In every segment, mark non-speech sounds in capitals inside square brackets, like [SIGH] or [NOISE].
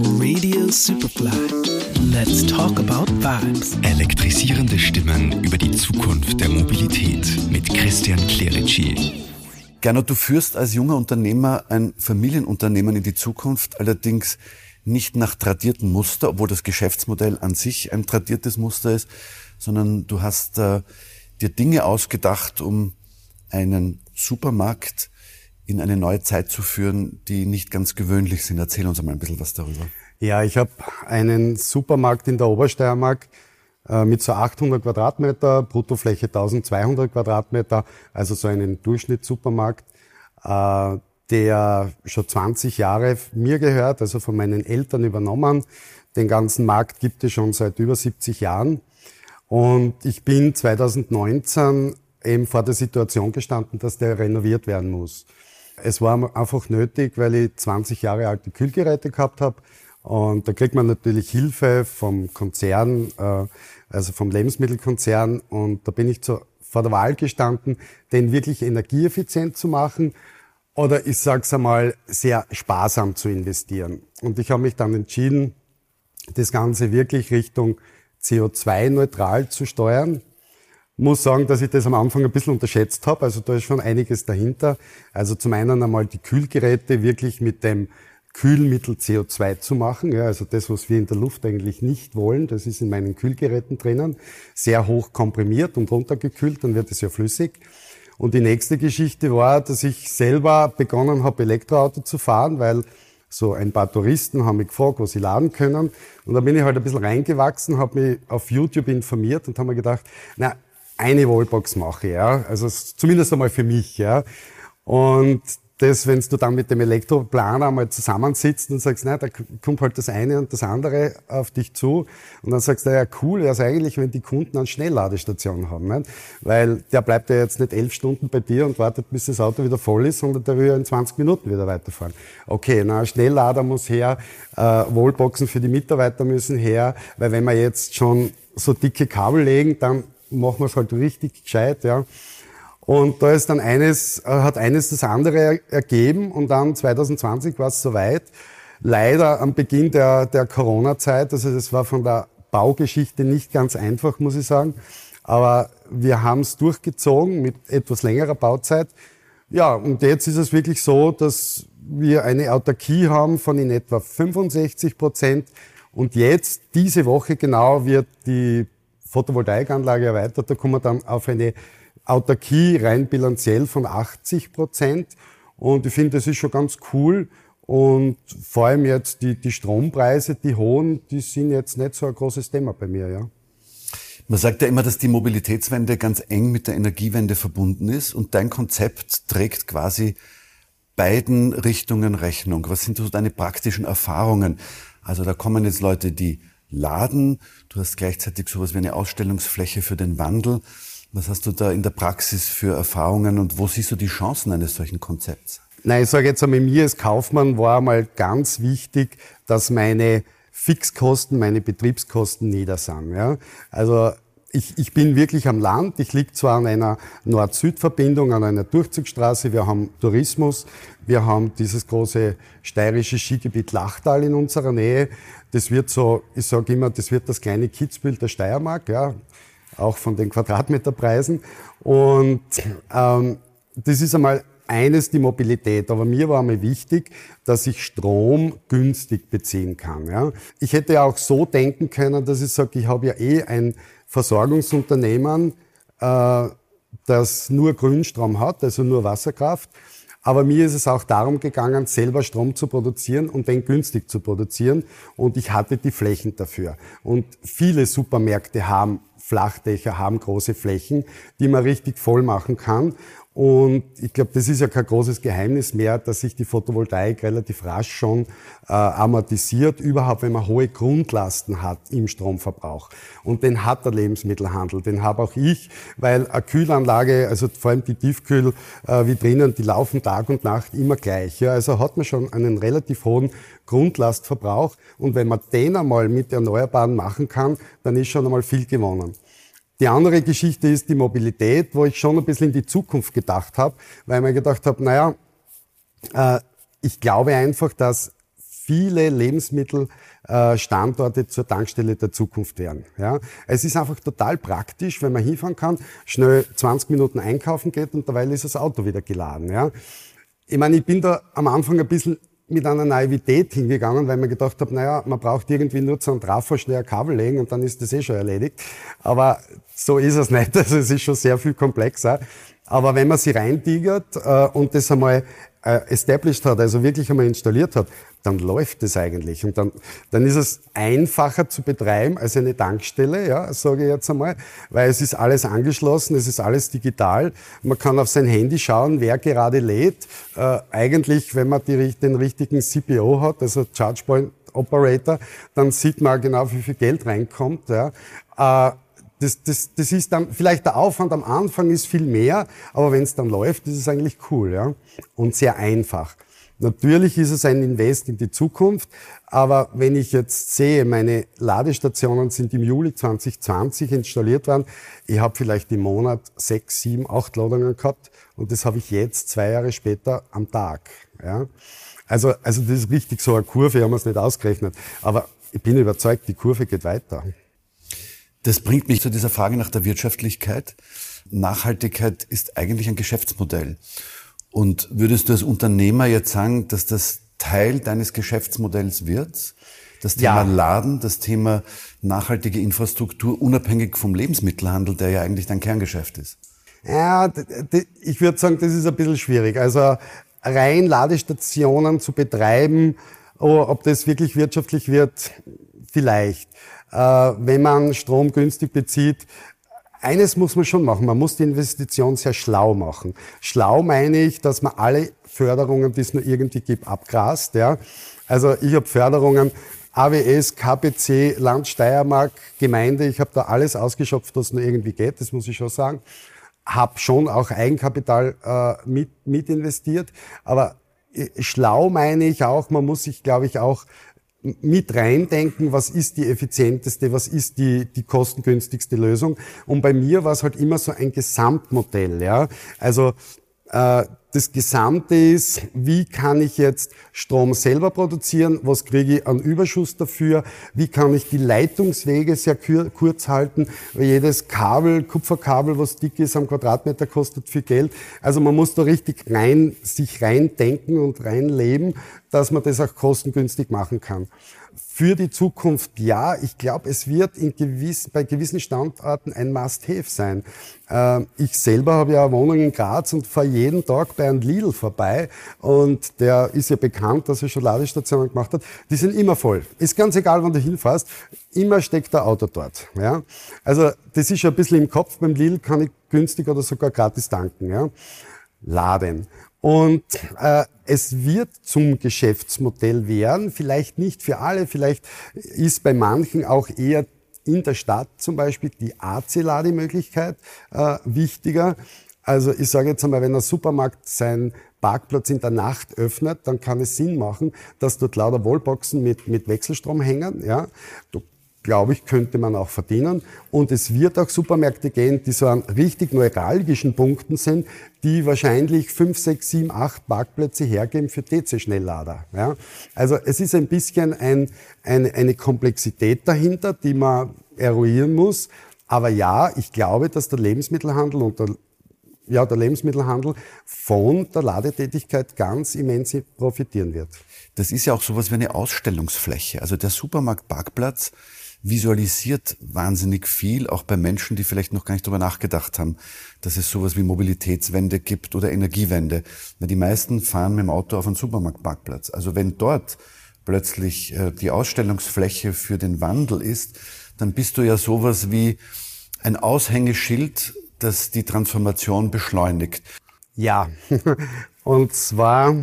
Radio Superfly. Let's talk about vibes. Elektrisierende Stimmen über die Zukunft der Mobilität mit Christian Clerici. Gernot, du führst als junger Unternehmer ein Familienunternehmen in die Zukunft, allerdings nicht nach tradierten Muster, obwohl das Geschäftsmodell an sich ein tradiertes Muster ist, sondern du hast äh, dir Dinge ausgedacht, um einen Supermarkt in eine neue Zeit zu führen, die nicht ganz gewöhnlich sind. Erzähl uns einmal ein bisschen was darüber. Ja, ich habe einen Supermarkt in der Obersteiermark äh, mit so 800 Quadratmeter, Bruttofläche 1200 Quadratmeter, also so einen Durchschnittssupermarkt, äh, der schon 20 Jahre mir gehört, also von meinen Eltern übernommen. Den ganzen Markt gibt es schon seit über 70 Jahren. Und ich bin 2019 eben vor der Situation gestanden, dass der renoviert werden muss. Es war einfach nötig, weil ich 20 Jahre alte Kühlgeräte gehabt habe. Und da kriegt man natürlich Hilfe vom Konzern, äh, also vom Lebensmittelkonzern. Und da bin ich zu, vor der Wahl gestanden, den wirklich energieeffizient zu machen oder ich sage es einmal, sehr sparsam zu investieren. Und ich habe mich dann entschieden, das Ganze wirklich Richtung CO2-neutral zu steuern muss sagen, dass ich das am Anfang ein bisschen unterschätzt habe. Also da ist schon einiges dahinter. Also zum einen einmal die Kühlgeräte wirklich mit dem Kühlmittel CO2 zu machen. Ja, also das, was wir in der Luft eigentlich nicht wollen, das ist in meinen Kühlgeräten drinnen. Sehr hoch komprimiert und runtergekühlt, dann wird es ja flüssig. Und die nächste Geschichte war, dass ich selber begonnen habe, Elektroauto zu fahren, weil so ein paar Touristen haben mich gefragt, was sie laden können. Und da bin ich halt ein bisschen reingewachsen, habe mich auf YouTube informiert und habe mir gedacht, na, eine Wallbox mache, ja. Also zumindest einmal für mich, ja. Und das, wenn du dann mit dem Elektroplaner mal zusammensitzt und sagst, na, da kommt halt das eine und das andere auf dich zu. Und dann sagst du, ja cool, also eigentlich, wenn die Kunden eine Schnellladestation haben, nicht? weil der bleibt ja jetzt nicht elf Stunden bei dir und wartet, bis das Auto wieder voll ist, sondern der will ja in 20 Minuten wieder weiterfahren. Okay, na, Schnelllader muss her, äh, Wallboxen für die Mitarbeiter müssen her, weil wenn wir jetzt schon so dicke Kabel legen, dann machen wir es halt richtig gescheit, ja. Und da ist dann eines, äh, hat eines das andere ergeben und dann 2020 war es soweit. Leider am Beginn der, der Corona-Zeit, also das war von der Baugeschichte nicht ganz einfach, muss ich sagen. Aber wir haben es durchgezogen mit etwas längerer Bauzeit. Ja, und jetzt ist es wirklich so, dass wir eine Autarkie haben von in etwa 65 Prozent. Und jetzt, diese Woche genau, wird die Photovoltaikanlage erweitert, da kommen wir dann auf eine Autarkie rein bilanziell von 80 Prozent. Und ich finde, das ist schon ganz cool. Und vor allem jetzt die, die Strompreise, die hohen, die sind jetzt nicht so ein großes Thema bei mir, ja. Man sagt ja immer, dass die Mobilitätswende ganz eng mit der Energiewende verbunden ist und dein Konzept trägt quasi beiden Richtungen Rechnung. Was sind so deine praktischen Erfahrungen? Also da kommen jetzt Leute, die laden, du hast gleichzeitig sowas wie eine Ausstellungsfläche für den Wandel. Was hast du da in der Praxis für Erfahrungen und wo siehst du die Chancen eines solchen Konzepts? Nein, ich sage jetzt einmal, mir als Kaufmann war einmal ganz wichtig, dass meine Fixkosten, meine Betriebskosten nieder sind. Ja? Also ich, ich bin wirklich am Land. Ich liege zwar an einer Nord-Süd-Verbindung, an einer Durchzugsstraße. Wir haben Tourismus. Wir haben dieses große steirische Skigebiet Lachtal in unserer Nähe. Das wird so, ich sage immer, das wird das kleine Kitzbühel der Steiermark. Ja auch von den Quadratmeterpreisen. Und ähm, das ist einmal eines die Mobilität, aber mir war mir wichtig, dass ich Strom günstig beziehen kann. Ja. Ich hätte ja auch so denken können, dass ich sage, ich habe ja eh ein Versorgungsunternehmen, äh, das nur Grünstrom hat, also nur Wasserkraft. Aber mir ist es auch darum gegangen, selber Strom zu produzieren und den günstig zu produzieren. Und ich hatte die Flächen dafür. Und viele Supermärkte haben Flachdächer haben große Flächen, die man richtig voll machen kann. Und ich glaube, das ist ja kein großes Geheimnis mehr, dass sich die Photovoltaik relativ rasch schon äh, amortisiert, überhaupt wenn man hohe Grundlasten hat im Stromverbrauch. Und den hat der Lebensmittelhandel, den habe auch ich, weil eine Kühlanlage, also vor allem die Tiefkühlvitrinen, äh, die laufen Tag und Nacht immer gleich. Ja, also hat man schon einen relativ hohen Grundlastverbrauch. Und wenn man den einmal mit Erneuerbaren machen kann, dann ist schon einmal viel gewonnen. Die andere Geschichte ist die Mobilität, wo ich schon ein bisschen in die Zukunft gedacht habe, weil ich mir gedacht habe, naja, äh, ich glaube einfach, dass viele Lebensmittelstandorte zur Tankstelle der Zukunft werden. Ja? Es ist einfach total praktisch, wenn man hinfahren kann, schnell 20 Minuten einkaufen geht und derweil ist das Auto wieder geladen. Ja? Ich meine, ich bin da am Anfang ein bisschen mit einer Naivität hingegangen, weil man gedacht habe, naja, man braucht irgendwie nur zu einem Trafo schnell ein Kabel legen und dann ist das eh schon erledigt. Aber so ist es nicht. [LAUGHS] Also es ist schon sehr viel komplexer. Aber wenn man sie reintigert äh, und das einmal established hat, also wirklich einmal installiert hat, dann läuft es eigentlich. Und dann, dann ist es einfacher zu betreiben als eine Tankstelle, ja, sage ich jetzt einmal, weil es ist alles angeschlossen, es ist alles digital. Man kann auf sein Handy schauen, wer gerade lädt. Äh, eigentlich, wenn man die, den richtigen CPO hat, also Charge Point Operator, dann sieht man genau, wie viel Geld reinkommt. Ja. Äh, das, das, das ist dann, vielleicht der Aufwand am Anfang ist viel mehr, aber wenn es dann läuft, ist es eigentlich cool ja? und sehr einfach. Natürlich ist es ein Invest in die Zukunft, aber wenn ich jetzt sehe, meine Ladestationen sind im Juli 2020 installiert worden, ich habe vielleicht im Monat sechs, sieben, acht Ladungen gehabt und das habe ich jetzt zwei Jahre später am Tag. Ja? Also, also das ist richtig so eine Kurve, haben wir es nicht ausgerechnet, aber ich bin überzeugt, die Kurve geht weiter. Das bringt mich zu dieser Frage nach der Wirtschaftlichkeit. Nachhaltigkeit ist eigentlich ein Geschäftsmodell. Und würdest du als Unternehmer jetzt sagen, dass das Teil deines Geschäftsmodells wird? Das Thema ja. Laden, das Thema nachhaltige Infrastruktur, unabhängig vom Lebensmittelhandel, der ja eigentlich dein Kerngeschäft ist. Ja, ich würde sagen, das ist ein bisschen schwierig. Also rein Ladestationen zu betreiben, ob das wirklich wirtschaftlich wird, vielleicht. Äh, wenn man Strom günstig bezieht, eines muss man schon machen, man muss die Investition sehr schlau machen. Schlau meine ich, dass man alle Förderungen, die es nur irgendwie gibt, abgrast. Ja. Also ich habe Förderungen AWS, KPC, Land Steiermark, Gemeinde, ich habe da alles ausgeschöpft, was nur irgendwie geht, das muss ich schon sagen. Hab schon auch Eigenkapital äh, mit, mit investiert, aber äh, schlau meine ich auch, man muss sich, glaube ich, auch mit reindenken, was ist die effizienteste, was ist die, die kostengünstigste Lösung. Und bei mir war es halt immer so ein Gesamtmodell. Ja? Also das Gesamte ist, wie kann ich jetzt Strom selber produzieren, was kriege ich an Überschuss dafür, wie kann ich die Leitungswege sehr kurz halten, weil jedes Kabel, Kupferkabel, was dick ist am Quadratmeter, kostet viel Geld. Also man muss da richtig rein, sich reindenken und reinleben, dass man das auch kostengünstig machen kann für die Zukunft ja. Ich glaube, es wird in gewiss, bei gewissen Standorten ein Must-Have sein. Äh, ich selber habe ja eine Wohnung in Graz und fahre jeden Tag bei einem Lidl vorbei und der ist ja bekannt, dass er schon Ladestationen gemacht hat. Die sind immer voll. Ist ganz egal, wann du hinfährst. Immer steckt ein Auto dort. Ja? Also das ist schon ein bisschen im Kopf. Beim Lidl kann ich günstig oder sogar gratis tanken. Ja? Laden. Und äh, es wird zum Geschäftsmodell werden, vielleicht nicht für alle, vielleicht ist bei manchen auch eher in der Stadt zum Beispiel die AC-Lademöglichkeit äh, wichtiger. Also ich sage jetzt einmal, wenn ein Supermarkt seinen Parkplatz in der Nacht öffnet, dann kann es Sinn machen, dass dort lauter Wallboxen mit, mit Wechselstrom hängen. Ja. Du glaube ich, könnte man auch verdienen. Und es wird auch Supermärkte gehen, die so an richtig neuralgischen Punkten sind, die wahrscheinlich fünf, sechs, sieben, acht Parkplätze hergeben für DC-Schnelllader. Ja? Also es ist ein bisschen ein, ein, eine Komplexität dahinter, die man eruieren muss. Aber ja, ich glaube, dass der Lebensmittelhandel und der ja, der Lebensmittelhandel von der Ladetätigkeit ganz immens profitieren wird. Das ist ja auch sowas wie eine Ausstellungsfläche. Also der Supermarktparkplatz visualisiert wahnsinnig viel, auch bei Menschen, die vielleicht noch gar nicht darüber nachgedacht haben, dass es sowas wie Mobilitätswende gibt oder Energiewende. Weil die meisten fahren mit dem Auto auf einen Supermarktparkplatz. Also wenn dort plötzlich äh, die Ausstellungsfläche für den Wandel ist, dann bist du ja sowas wie ein Aushängeschild, das die Transformation beschleunigt. Ja, [LAUGHS] und zwar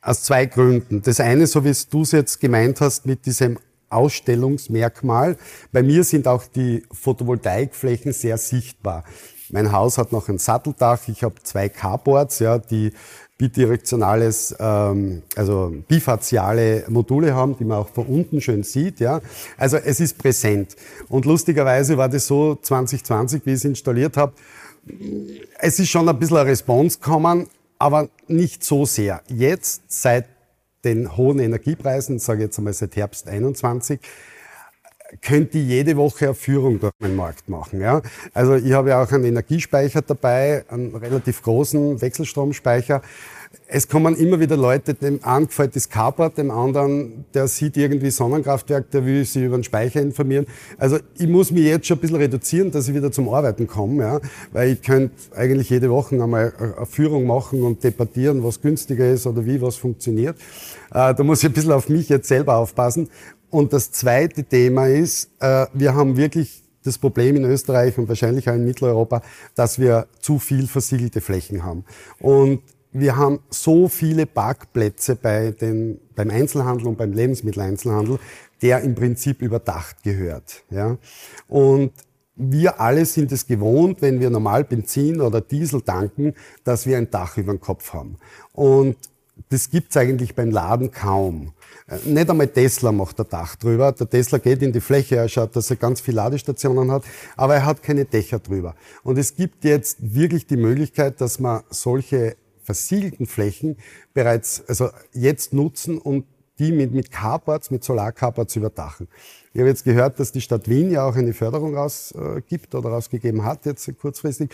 aus zwei Gründen. Das eine, so wie du es jetzt gemeint hast, mit diesem Ausstellungsmerkmal. Bei mir sind auch die Photovoltaikflächen sehr sichtbar. Mein Haus hat noch ein Satteldach, ich habe zwei Carports, ja, die bidirektionales, ähm, also bifaziale Module haben, die man auch von unten schön sieht. Ja. Also es ist präsent. Und lustigerweise war das so 2020, wie ich es installiert habe, es ist schon ein bisschen eine Response gekommen, aber nicht so sehr. Jetzt, seit den hohen Energiepreisen, sage ich jetzt einmal seit Herbst 21, könnte jede Woche eine Führung durch meinen Markt machen. Ja? Also ich habe ja auch einen Energiespeicher dabei, einen relativ großen Wechselstromspeicher. Es kommen immer wieder Leute, dem einen gefällt das Carport, dem anderen, der sieht irgendwie Sonnenkraftwerk, der will sich über den Speicher informieren. Also ich muss mich jetzt schon ein bisschen reduzieren, dass ich wieder zum Arbeiten komme, ja? weil ich könnte eigentlich jede Woche einmal eine Führung machen und debattieren, was günstiger ist oder wie was funktioniert. Äh, da muss ich ein bisschen auf mich jetzt selber aufpassen. Und das zweite Thema ist, äh, wir haben wirklich das Problem in Österreich und wahrscheinlich auch in Mitteleuropa, dass wir zu viel versiegelte Flächen haben. Und wir haben so viele Parkplätze bei den, beim Einzelhandel und beim Lebensmitteleinzelhandel, der im Prinzip überdacht gehört. Ja? Und wir alle sind es gewohnt, wenn wir normal Benzin oder Diesel tanken, dass wir ein Dach über dem Kopf haben. Und das gibt's eigentlich beim Laden kaum. Äh, nicht einmal Tesla macht ein Dach drüber. Der Tesla geht in die Fläche, er schaut, dass er ganz viele Ladestationen hat, aber er hat keine Dächer drüber. Und es gibt jetzt wirklich die Möglichkeit, dass man solche versiegelten Flächen bereits, also jetzt nutzen und die mit, mit Carports, mit Solarcarports überdachen. Ich habe jetzt gehört, dass die Stadt Wien ja auch eine Förderung rausgibt oder rausgegeben hat, jetzt kurzfristig.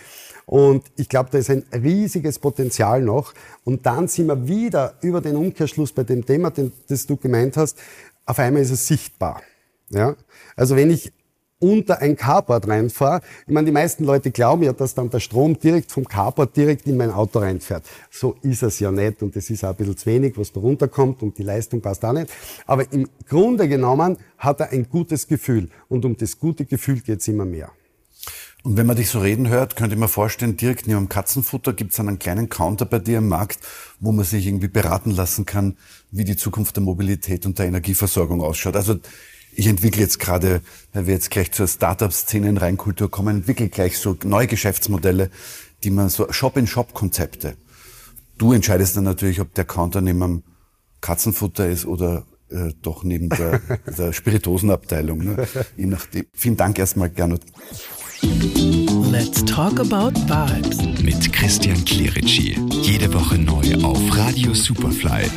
Und ich glaube, da ist ein riesiges Potenzial noch. Und dann sind wir wieder über den Umkehrschluss bei dem Thema, das du gemeint hast. Auf einmal ist es sichtbar. Ja? Also wenn ich unter ein Carport reinfahre. Ich meine, die meisten Leute glauben ja, dass dann der Strom direkt vom Carport direkt in mein Auto reinfährt. So ist es ja nicht und das ist auch ein bisschen zu wenig, was da runterkommt und die Leistung passt auch nicht. Aber im Grunde genommen hat er ein gutes Gefühl und um das gute Gefühl geht es immer mehr. Und wenn man dich so reden hört, könnte ich mir vorstellen, direkt neben dem Katzenfutter gibt es einen kleinen Counter bei dir im Markt, wo man sich irgendwie beraten lassen kann, wie die Zukunft der Mobilität und der Energieversorgung ausschaut. Also ich entwickle jetzt gerade, weil wir jetzt gleich zur Startup-Szene in Rheinkultur kommen, entwickle gleich so neue Geschäftsmodelle, die man so Shop-in-Shop-Konzepte. Du entscheidest dann natürlich, ob der Counter neben einem Katzenfutter ist oder äh, doch neben der, [LAUGHS] der Spiritosenabteilung. Ne? Je nachdem. Vielen Dank erstmal, Gernot. Let's talk about vibes. Mit Christian Clerici. Jede Woche neu auf Radio Superfly